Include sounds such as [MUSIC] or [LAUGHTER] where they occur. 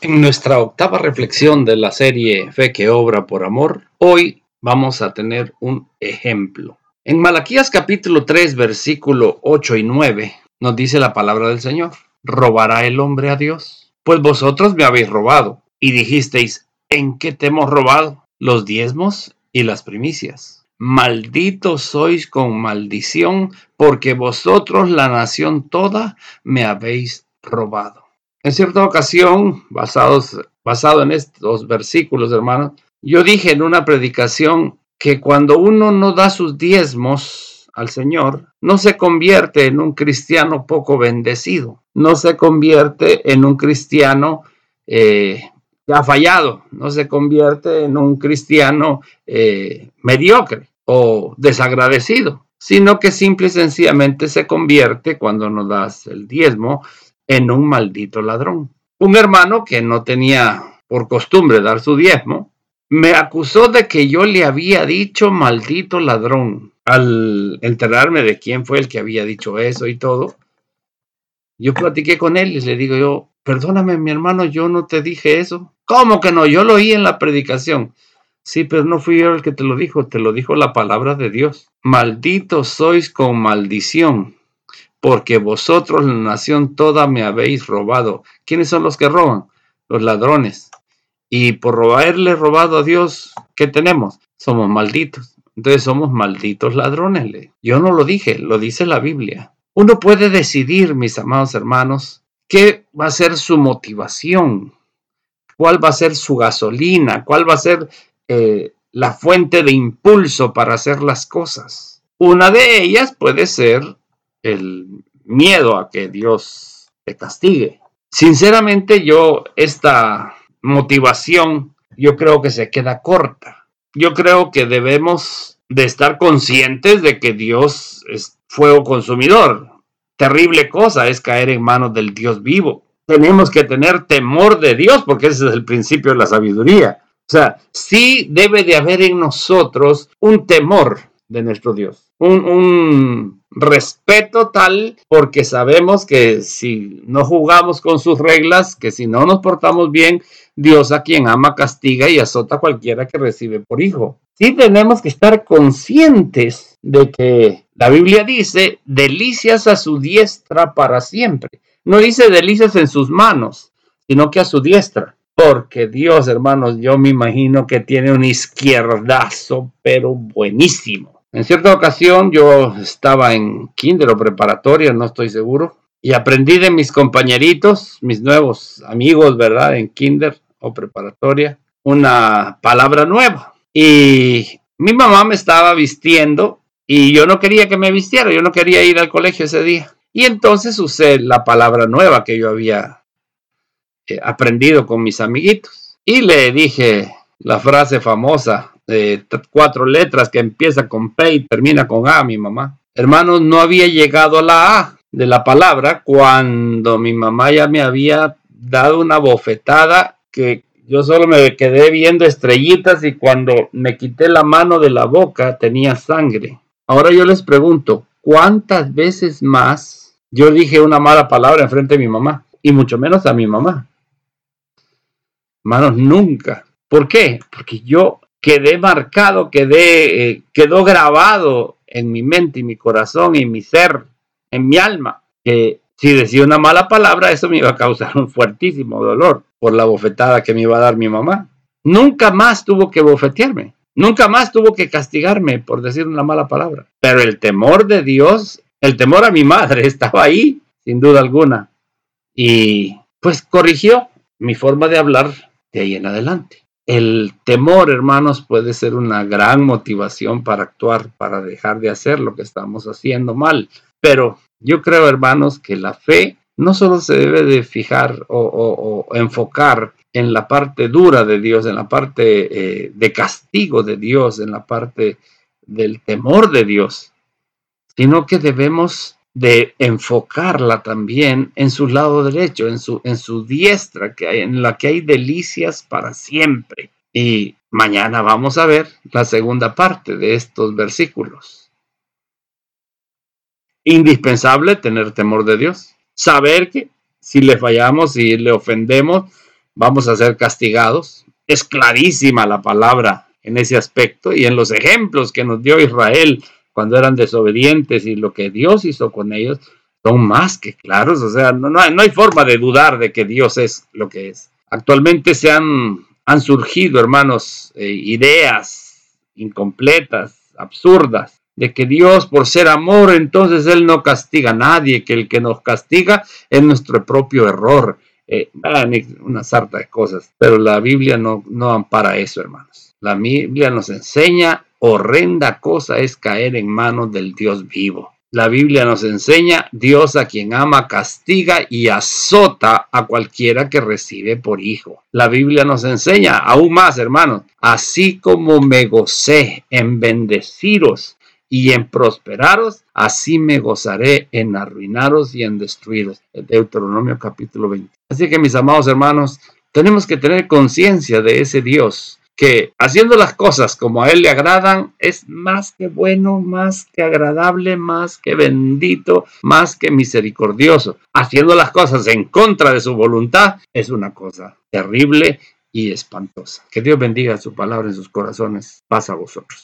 En nuestra octava reflexión de la serie Fe que obra por amor, hoy vamos a tener un ejemplo. En Malaquías capítulo 3, versículo 8 y 9, nos dice la palabra del Señor, ¿robará el hombre a Dios? Pues vosotros me habéis robado y dijisteis, ¿en qué te hemos robado? Los diezmos y las primicias. Malditos sois con maldición, porque vosotros la nación toda me habéis robado. En cierta ocasión, basados, basado en estos versículos, hermanos, yo dije en una predicación que cuando uno no da sus diezmos al Señor, no se convierte en un cristiano poco bendecido, no se convierte en un cristiano eh, que ha fallado, no se convierte en un cristiano eh, mediocre o desagradecido, sino que simple y sencillamente se convierte cuando no das el diezmo en un maldito ladrón. Un hermano que no tenía por costumbre dar su diezmo, me acusó de que yo le había dicho maldito ladrón. Al enterarme de quién fue el que había dicho eso y todo, yo platiqué con él y le digo yo, perdóname mi hermano, yo no te dije eso. ¿Cómo que no? Yo lo oí en la predicación. Sí, pero no fui yo el que te lo dijo, te lo dijo la palabra de Dios. Malditos sois con maldición porque vosotros, la nación toda, me habéis robado. ¿Quiénes son los que roban? Los ladrones. Y por haberle robado a Dios, ¿qué tenemos? Somos malditos. Entonces somos malditos ladrones. Yo no lo dije, lo dice la Biblia. Uno puede decidir, mis amados hermanos, qué va a ser su motivación, cuál va a ser su gasolina, cuál va a ser eh, la fuente de impulso para hacer las cosas. Una de ellas puede ser el miedo a que Dios te castigue. Sinceramente yo esta motivación yo creo que se queda corta. Yo creo que debemos de estar conscientes de que Dios es fuego consumidor. Terrible cosa es caer en manos del Dios vivo. Tenemos que tener temor de Dios porque ese es el principio de la sabiduría. O sea, sí debe de haber en nosotros un temor de nuestro Dios, un, un respeto tal porque sabemos que si no jugamos con sus reglas, que si no nos portamos bien, Dios a quien ama castiga y azota a cualquiera que recibe por hijo. Sí tenemos que estar conscientes de que la Biblia dice delicias a su diestra para siempre. No dice delicias en sus manos, sino que a su diestra. Porque Dios, hermanos, yo me imagino que tiene un izquierdazo, pero buenísimo en cierta ocasión yo estaba en kinder o preparatoria, no estoy seguro, y aprendí de mis compañeritos, mis nuevos amigos, ¿verdad? En kinder o preparatoria, una palabra nueva. Y mi mamá me estaba vistiendo y yo no quería que me vistiera, yo no quería ir al colegio ese día. Y entonces usé la palabra nueva que yo había eh, aprendido con mis amiguitos. Y le dije la frase famosa, cuatro letras que empieza con P y termina con A, mi mamá. Hermanos, no había llegado a la A de la palabra cuando mi mamá ya me había dado una bofetada que yo solo me quedé viendo estrellitas y cuando me quité la mano de la boca tenía sangre. Ahora yo les pregunto, ¿cuántas veces más yo dije una mala palabra en frente de mi mamá? Y mucho menos a mi mamá. Hermanos, nunca. ¿Por qué? Porque yo quedé marcado, quedé, eh, quedó grabado en mi mente y mi corazón y mi ser, en mi alma, que si decía una mala palabra, eso me iba a causar un fuertísimo dolor por la bofetada que me iba a dar mi mamá. Nunca más tuvo que bofetearme, nunca más tuvo que castigarme por decir una mala palabra. Pero el temor de Dios, el temor a mi madre [LAUGHS] estaba ahí, sin duda alguna. Y pues corrigió mi forma de hablar de ahí en adelante. El temor, hermanos, puede ser una gran motivación para actuar, para dejar de hacer lo que estamos haciendo mal. Pero yo creo, hermanos, que la fe no solo se debe de fijar o, enfocar en la parte dura de Dios, en la parte eh, de castigo de Dios, en la parte del temor de Dios, sino que debemos de enfocarla también en su lado derecho, en su, en su diestra, que en la que hay delicias para siempre. Y mañana vamos a ver la segunda parte de estos versículos. Indispensable tener temor de Dios, saber que si le fallamos, si le ofendemos, vamos a ser castigados. Es clarísima la palabra en ese aspecto y en los ejemplos que nos dio Israel cuando eran desobedientes y lo que Dios hizo con ellos son más que claros. O sea, no, hay, forma de dudar de que Dios es lo que es. Actualmente se han, han surgido, hermanos, eh, ideas incompletas, absurdas, de que Dios, por ser amor, entonces Él no castiga a nadie, que el que nos castiga es nuestro propio error. Eh, una sarta de cosas, pero la Biblia no, no ampara eso, hermanos. La Biblia nos enseña horrenda cosa es caer en manos del Dios vivo. La Biblia nos enseña, Dios a quien ama castiga y azota a cualquiera que recibe por hijo. La Biblia nos enseña aún más, hermanos, así como me gocé en bendeciros y en prosperaros, así me gozaré en arruinaros y en destruiros. Deuteronomio capítulo 20. Así que mis amados hermanos, tenemos que tener conciencia de ese Dios que haciendo las cosas como a Él le agradan es más que bueno, más que agradable, más que bendito, más que misericordioso. Haciendo las cosas en contra de su voluntad es una cosa terrible y espantosa. Que Dios bendiga su palabra en sus corazones. Pasa a vosotros.